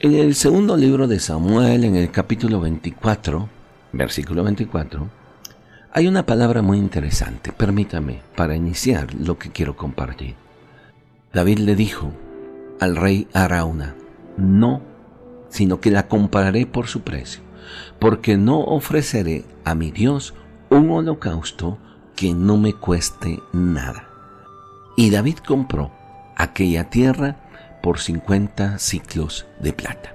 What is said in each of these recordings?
En el segundo libro de Samuel, en el capítulo 24, versículo 24, hay una palabra muy interesante, permítame, para iniciar lo que quiero compartir. David le dijo al rey Arauna, no, sino que la compararé por su precio, porque no ofreceré a mi Dios un holocausto que no me cueste nada. Y David compró aquella tierra por 50 ciclos de plata.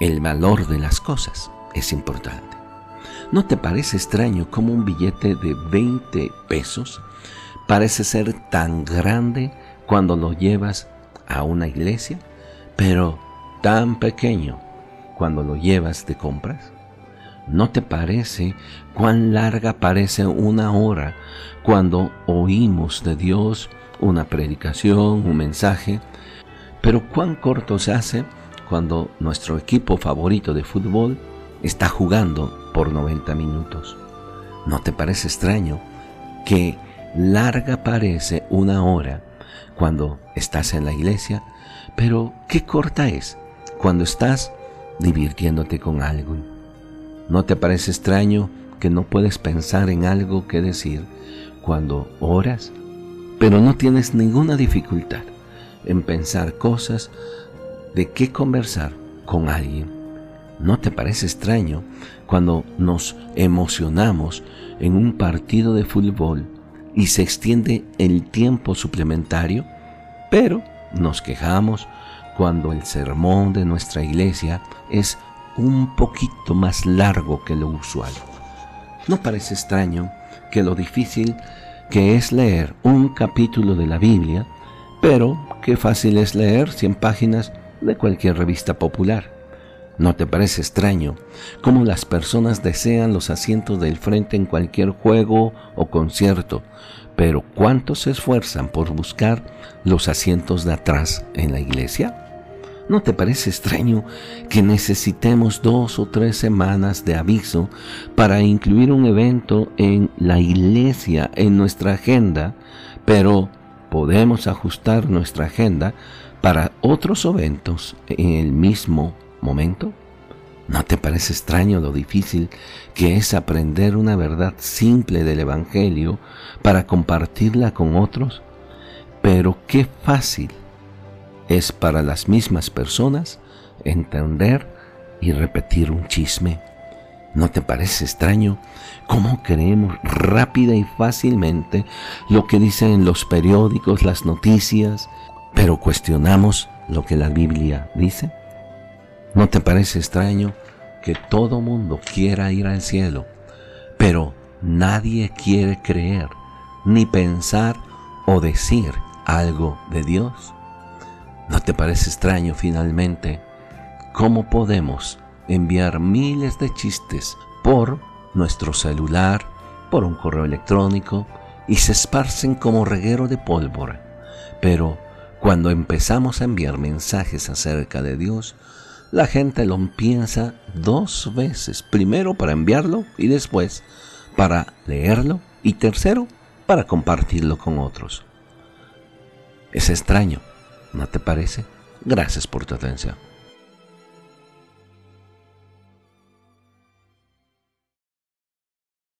El valor de las cosas es importante. ¿No te parece extraño cómo un billete de 20 pesos parece ser tan grande cuando lo llevas a una iglesia, pero tan pequeño cuando lo llevas de compras? ¿No te parece cuán larga parece una hora cuando oímos de Dios una predicación, un mensaje, pero cuán corto se hace cuando nuestro equipo favorito de fútbol está jugando por 90 minutos. ¿No te parece extraño que larga parece una hora cuando estás en la iglesia, pero qué corta es cuando estás divirtiéndote con algo? ¿No te parece extraño que no puedes pensar en algo que decir cuando oras, pero no tienes ninguna dificultad en pensar cosas de qué conversar con alguien. ¿No te parece extraño cuando nos emocionamos en un partido de fútbol y se extiende el tiempo suplementario? Pero nos quejamos cuando el sermón de nuestra iglesia es un poquito más largo que lo usual. ¿No parece extraño que lo difícil que es leer un capítulo de la Biblia, pero qué fácil es leer 100 páginas de cualquier revista popular. ¿No te parece extraño cómo las personas desean los asientos del frente en cualquier juego o concierto, pero cuántos se esfuerzan por buscar los asientos de atrás en la iglesia? ¿No te parece extraño que necesitemos dos o tres semanas de aviso para incluir un evento en la iglesia, en nuestra agenda, pero podemos ajustar nuestra agenda para otros eventos en el mismo momento? ¿No te parece extraño lo difícil que es aprender una verdad simple del Evangelio para compartirla con otros? Pero qué fácil es para las mismas personas entender y repetir un chisme. ¿No te parece extraño cómo creemos rápida y fácilmente lo que dicen los periódicos, las noticias, pero cuestionamos lo que la Biblia dice? ¿No te parece extraño que todo mundo quiera ir al cielo, pero nadie quiere creer, ni pensar o decir algo de Dios? ¿No te parece extraño finalmente cómo podemos enviar miles de chistes por nuestro celular, por un correo electrónico y se esparcen como reguero de pólvora? Pero cuando empezamos a enviar mensajes acerca de Dios, la gente lo piensa dos veces, primero para enviarlo y después para leerlo y tercero para compartirlo con otros. Es extraño, ¿No te parece? Gracias por tu atención.